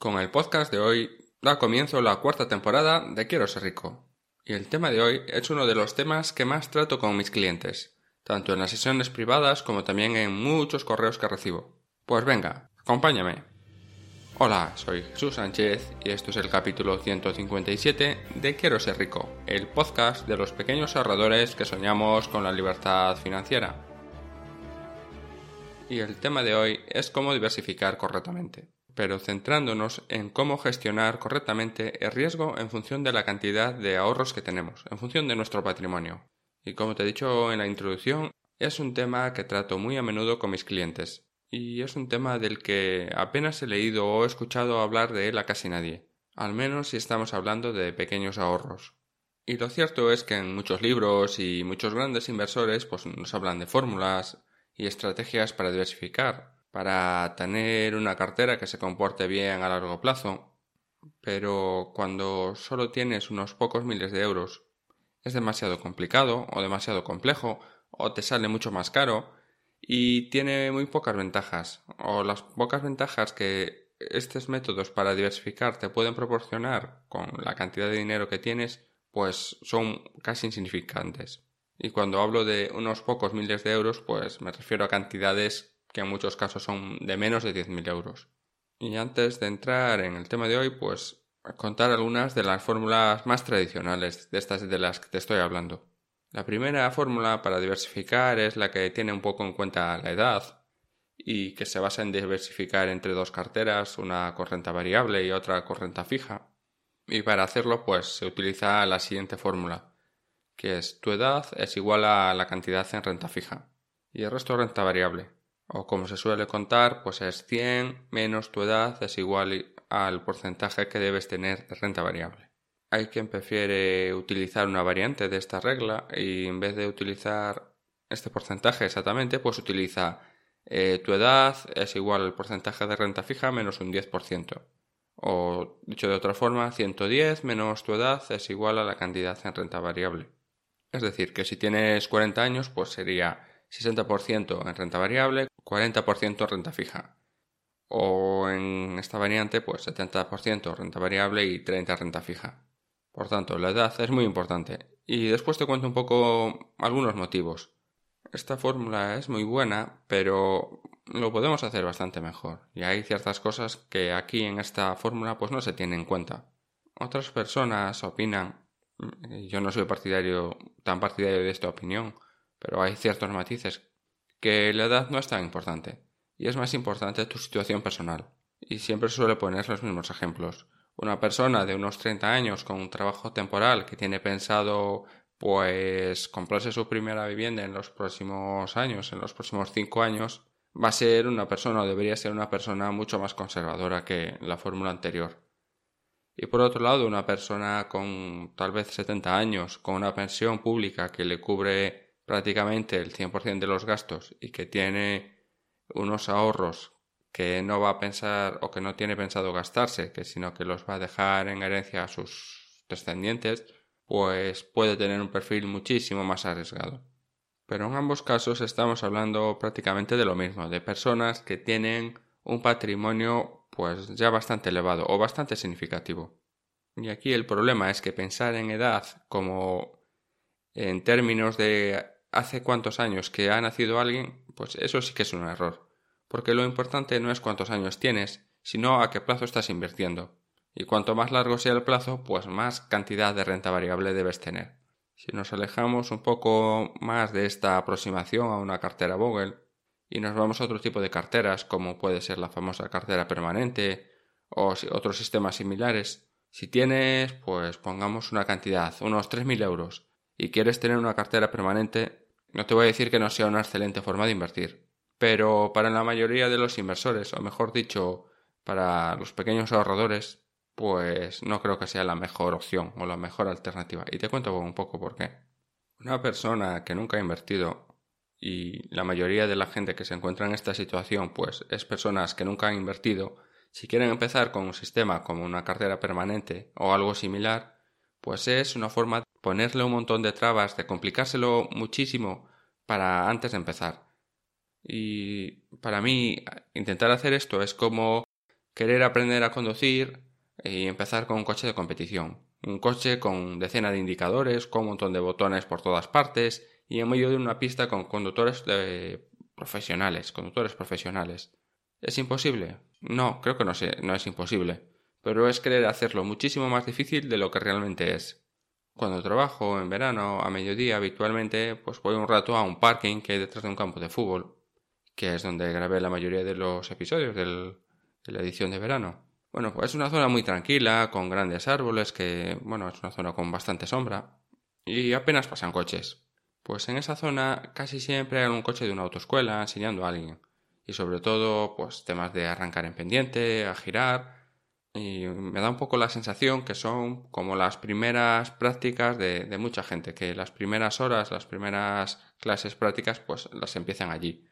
Con el podcast de hoy da comienzo la cuarta temporada de Quiero ser rico. Y el tema de hoy es uno de los temas que más trato con mis clientes, tanto en las sesiones privadas como también en muchos correos que recibo. Pues venga, acompáñame. Hola, soy Jesús Sánchez y esto es el capítulo 157 de Quiero ser rico, el podcast de los pequeños ahorradores que soñamos con la libertad financiera. Y el tema de hoy es cómo diversificar correctamente, pero centrándonos en cómo gestionar correctamente el riesgo en función de la cantidad de ahorros que tenemos, en función de nuestro patrimonio. Y como te he dicho en la introducción, es un tema que trato muy a menudo con mis clientes, y es un tema del que apenas he leído o he escuchado hablar de él a casi nadie, al menos si estamos hablando de pequeños ahorros. Y lo cierto es que en muchos libros y muchos grandes inversores pues nos hablan de fórmulas y estrategias para diversificar, para tener una cartera que se comporte bien a largo plazo, pero cuando solo tienes unos pocos miles de euros es demasiado complicado o demasiado complejo o te sale mucho más caro y tiene muy pocas ventajas o las pocas ventajas que estos métodos para diversificar te pueden proporcionar con la cantidad de dinero que tienes pues son casi insignificantes. Y cuando hablo de unos pocos miles de euros, pues me refiero a cantidades que en muchos casos son de menos de 10.000 euros. Y antes de entrar en el tema de hoy, pues contar algunas de las fórmulas más tradicionales de estas de las que te estoy hablando. La primera fórmula para diversificar es la que tiene un poco en cuenta la edad y que se basa en diversificar entre dos carteras, una con renta variable y otra con renta fija. Y para hacerlo pues se utiliza la siguiente fórmula, que es tu edad es igual a la cantidad en renta fija y el resto renta variable. O como se suele contar, pues es 100 menos tu edad es igual al porcentaje que debes tener de renta variable. Hay quien prefiere utilizar una variante de esta regla y en vez de utilizar este porcentaje exactamente, pues utiliza eh, tu edad es igual al porcentaje de renta fija menos un 10%. O dicho de otra forma, 110 menos tu edad es igual a la cantidad en renta variable. Es decir, que si tienes 40 años, pues sería 60% en renta variable, 40% en renta fija. O en esta variante, pues 70% renta variable y 30% renta fija. Por tanto, la edad es muy importante. Y después te cuento un poco algunos motivos. Esta fórmula es muy buena, pero lo podemos hacer bastante mejor. Y hay ciertas cosas que aquí en esta fórmula pues no se tienen en cuenta. Otras personas opinan, yo no soy partidario, tan partidario de esta opinión, pero hay ciertos matices, que la edad no es tan importante. Y es más importante tu situación personal. Y siempre suele poner los mismos ejemplos una persona de unos 30 años con un trabajo temporal que tiene pensado pues comprarse su primera vivienda en los próximos años, en los próximos 5 años, va a ser una persona o debería ser una persona mucho más conservadora que la fórmula anterior. Y por otro lado, una persona con tal vez 70 años, con una pensión pública que le cubre prácticamente el 100% de los gastos y que tiene unos ahorros que no va a pensar o que no tiene pensado gastarse, que sino que los va a dejar en herencia a sus descendientes, pues puede tener un perfil muchísimo más arriesgado. Pero en ambos casos estamos hablando prácticamente de lo mismo, de personas que tienen un patrimonio pues ya bastante elevado o bastante significativo. Y aquí el problema es que pensar en edad como en términos de hace cuántos años que ha nacido alguien, pues eso sí que es un error porque lo importante no es cuántos años tienes, sino a qué plazo estás invirtiendo. Y cuanto más largo sea el plazo, pues más cantidad de renta variable debes tener. Si nos alejamos un poco más de esta aproximación a una cartera Vogel y nos vamos a otro tipo de carteras, como puede ser la famosa cartera permanente o otros sistemas similares, si tienes, pues pongamos una cantidad, unos 3.000 euros, y quieres tener una cartera permanente, no te voy a decir que no sea una excelente forma de invertir, pero para la mayoría de los inversores, o mejor dicho, para los pequeños ahorradores, pues no creo que sea la mejor opción o la mejor alternativa. Y te cuento un poco por qué. Una persona que nunca ha invertido y la mayoría de la gente que se encuentra en esta situación pues es personas que nunca han invertido, si quieren empezar con un sistema como una cartera permanente o algo similar, pues es una forma ponerle un montón de trabas, de complicárselo muchísimo para antes de empezar. Y para mí intentar hacer esto es como querer aprender a conducir y empezar con un coche de competición. Un coche con decenas de indicadores, con un montón de botones por todas partes y en medio de una pista con conductores profesionales, conductores profesionales. ¿Es imposible? No, creo que no, no es imposible, pero es querer hacerlo muchísimo más difícil de lo que realmente es. Cuando trabajo en verano a mediodía habitualmente pues voy un rato a un parking que hay detrás de un campo de fútbol, que es donde grabé la mayoría de los episodios de la edición de verano. Bueno, pues es una zona muy tranquila, con grandes árboles, que, bueno, es una zona con bastante sombra, y apenas pasan coches. Pues en esa zona casi siempre hay un coche de una autoescuela enseñando a alguien. Y sobre todo, pues temas de arrancar en pendiente, a girar. Y me da un poco la sensación que son como las primeras prácticas de, mucha gente, que las primeras horas, las primeras clases prácticas, pues las empiezan allí.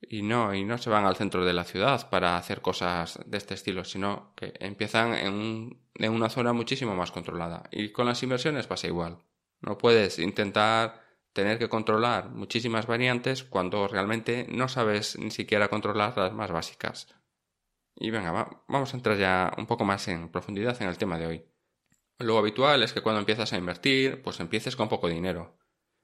Y no, y no se van al centro de la ciudad para hacer cosas de este estilo, sino que empiezan en, en una zona muchísimo más controlada. Y con las inversiones pasa igual. No puedes intentar tener que controlar muchísimas variantes cuando realmente no sabes ni siquiera controlar las más básicas. Y venga, vamos a entrar ya un poco más en profundidad en el tema de hoy. Lo habitual es que cuando empiezas a invertir, pues empieces con poco dinero.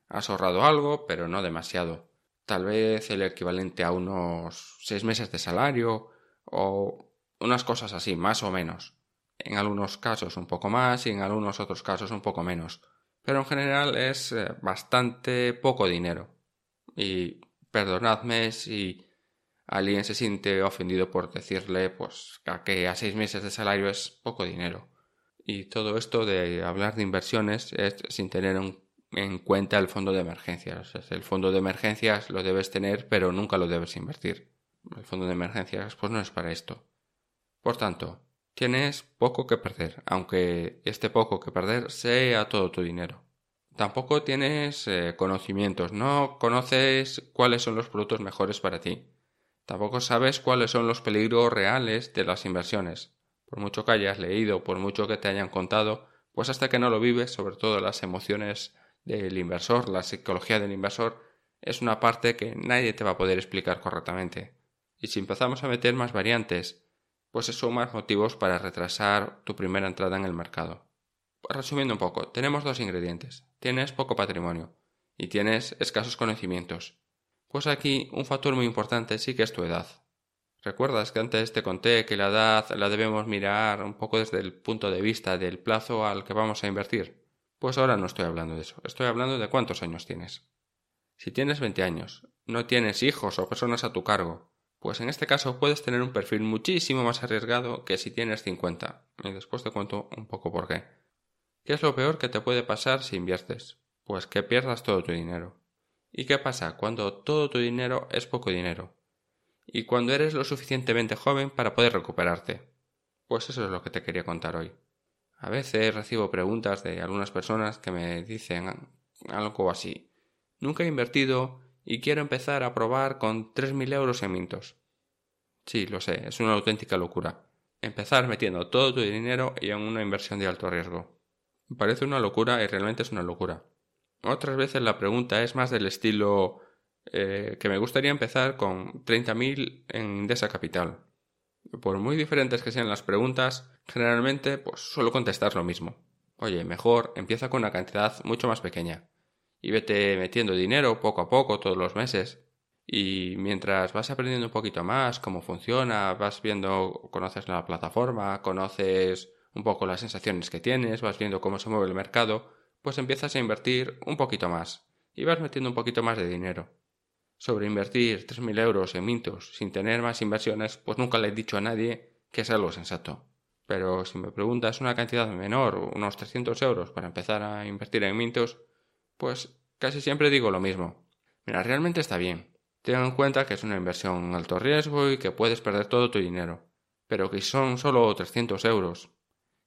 Has ahorrado algo, pero no demasiado. Tal vez el equivalente a unos seis meses de salario o unas cosas así, más o menos. En algunos casos un poco más y en algunos otros casos un poco menos pero en general es eh, bastante poco dinero. Y perdonadme si alguien se siente ofendido por decirle pues que a seis meses de salario es poco dinero. Y todo esto de hablar de inversiones es sin tener en cuenta el fondo de emergencias. el fondo de emergencias lo debes tener, pero nunca lo debes invertir. El fondo de emergencias pues no es para esto. Por tanto, Tienes poco que perder, aunque este poco que perder sea todo tu dinero. Tampoco tienes eh, conocimientos, no conoces cuáles son los productos mejores para ti. Tampoco sabes cuáles son los peligros reales de las inversiones. Por mucho que hayas leído, por mucho que te hayan contado, pues hasta que no lo vives, sobre todo las emociones del inversor, la psicología del inversor, es una parte que nadie te va a poder explicar correctamente. Y si empezamos a meter más variantes, pues son más motivos para retrasar tu primera entrada en el mercado. Resumiendo un poco, tenemos dos ingredientes. Tienes poco patrimonio y tienes escasos conocimientos. Pues aquí un factor muy importante sí que es tu edad. ¿Recuerdas que antes te conté que la edad la debemos mirar un poco desde el punto de vista del plazo al que vamos a invertir? Pues ahora no estoy hablando de eso, estoy hablando de cuántos años tienes. Si tienes 20 años, no tienes hijos o personas a tu cargo, pues en este caso puedes tener un perfil muchísimo más arriesgado que si tienes 50. Y después te cuento un poco por qué. ¿Qué es lo peor que te puede pasar si inviertes? Pues que pierdas todo tu dinero. ¿Y qué pasa cuando todo tu dinero es poco dinero? Y cuando eres lo suficientemente joven para poder recuperarte. Pues eso es lo que te quería contar hoy. A veces recibo preguntas de algunas personas que me dicen algo así. Nunca he invertido y quiero empezar a probar con 3.000 euros en Mintos. Sí, lo sé, es una auténtica locura. Empezar metiendo todo tu dinero en una inversión de alto riesgo. Parece una locura y realmente es una locura. Otras veces la pregunta es más del estilo eh, que me gustaría empezar con 30.000 en Indesa Capital. Por muy diferentes que sean las preguntas, generalmente pues suelo contestar lo mismo. Oye, mejor empieza con una cantidad mucho más pequeña y vete metiendo dinero poco a poco todos los meses. Y mientras vas aprendiendo un poquito más cómo funciona, vas viendo, conoces la plataforma, conoces un poco las sensaciones que tienes, vas viendo cómo se mueve el mercado, pues empiezas a invertir un poquito más y vas metiendo un poquito más de dinero. Sobre invertir 3.000 euros en Mintos sin tener más inversiones, pues nunca le he dicho a nadie que es algo sensato. Pero si me preguntas una cantidad menor, unos 300 euros para empezar a invertir en Mintos, pues casi siempre digo lo mismo. Mira, realmente está bien. Ten en cuenta que es una inversión alto riesgo y que puedes perder todo tu dinero. pero que son solo 300 euros,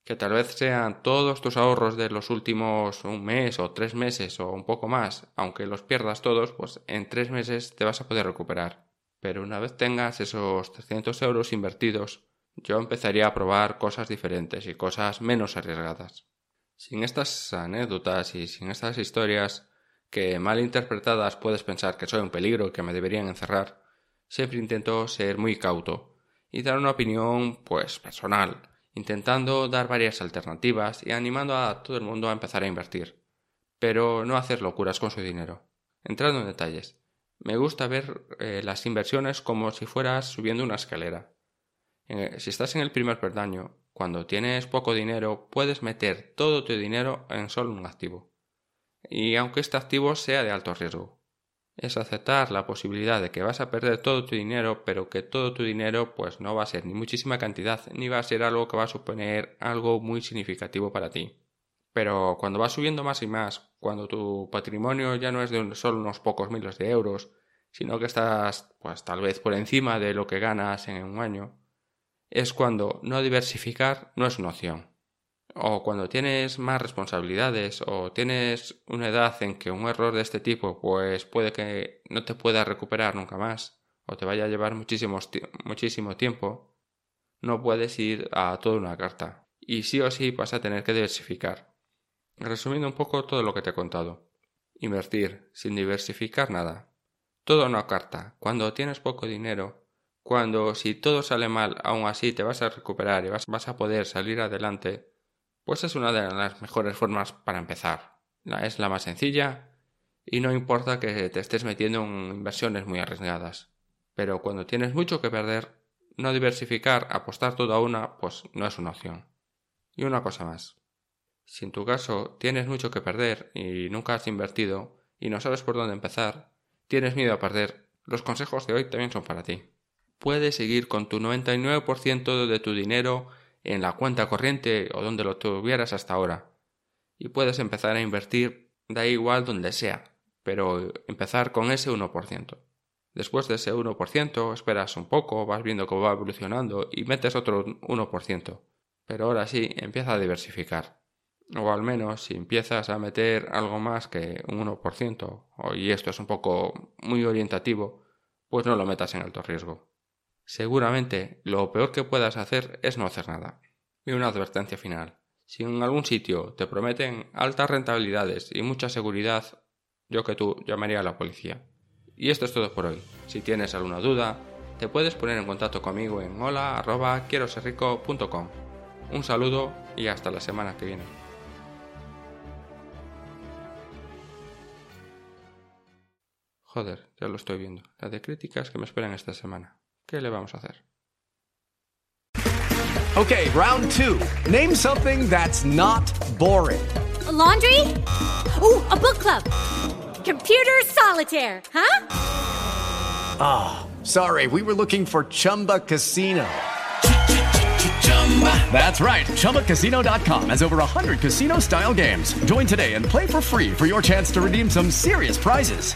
que tal vez sean todos tus ahorros de los últimos un mes o tres meses o un poco más, aunque los pierdas todos, pues en tres meses te vas a poder recuperar. Pero una vez tengas esos 300 euros invertidos, yo empezaría a probar cosas diferentes y cosas menos arriesgadas. Sin estas anécdotas y sin estas historias que mal interpretadas puedes pensar que soy un peligro que me deberían encerrar, siempre intento ser muy cauto y dar una opinión pues personal, intentando dar varias alternativas y animando a todo el mundo a empezar a invertir, pero no hacer locuras con su dinero. Entrando en detalles, me gusta ver eh, las inversiones como si fueras subiendo una escalera. Eh, si estás en el primer peldaño, cuando tienes poco dinero, puedes meter todo tu dinero en solo un activo. Y aunque este activo sea de alto riesgo, es aceptar la posibilidad de que vas a perder todo tu dinero, pero que todo tu dinero pues no va a ser ni muchísima cantidad, ni va a ser algo que va a suponer algo muy significativo para ti. Pero cuando vas subiendo más y más, cuando tu patrimonio ya no es de solo unos pocos miles de euros, sino que estás pues tal vez por encima de lo que ganas en un año, es cuando no diversificar no es una opción o cuando tienes más responsabilidades o tienes una edad en que un error de este tipo pues puede que no te puedas recuperar nunca más o te vaya a llevar muchísimo, tiempo, no puedes ir a toda una carta y sí o sí vas a tener que diversificar. Resumiendo un poco todo lo que te he contado. Invertir sin diversificar nada. Toda una carta. Cuando tienes poco dinero, cuando si todo sale mal aún así te vas a recuperar y vas, vas a poder salir adelante, pues es una de las mejores formas para empezar. Es la más sencilla y no importa que te estés metiendo en inversiones muy arriesgadas. Pero cuando tienes mucho que perder, no diversificar, apostar toda una, pues no es una opción. Y una cosa más. Si en tu caso tienes mucho que perder y nunca has invertido y no sabes por dónde empezar, tienes miedo a perder, los consejos de hoy también son para ti. Puedes seguir con tu 99% de tu dinero en la cuenta corriente o donde lo tuvieras hasta ahora. Y puedes empezar a invertir, da igual donde sea, pero empezar con ese 1%. Después de ese 1%, esperas un poco, vas viendo cómo va evolucionando y metes otro 1%. Pero ahora sí, empieza a diversificar. O al menos si empiezas a meter algo más que un 1%, y esto es un poco muy orientativo, pues no lo metas en alto riesgo. Seguramente lo peor que puedas hacer es no hacer nada. Y una advertencia final. Si en algún sitio te prometen altas rentabilidades y mucha seguridad, yo que tú llamaría a la policía. Y esto es todo por hoy. Si tienes alguna duda, te puedes poner en contacto conmigo en hola Un saludo y hasta la semana que viene. Joder, ya lo estoy viendo. La de críticas que me esperan esta semana. ¿Qué le vamos a hacer? Okay, round two. Name something that's not boring. A laundry? Ooh, a book club. Computer solitaire, huh? Ah, oh, sorry, we were looking for Chumba Casino. That's right. ChumbaCasino.com has over 100 casino style games. Join today and play for free for your chance to redeem some serious prizes.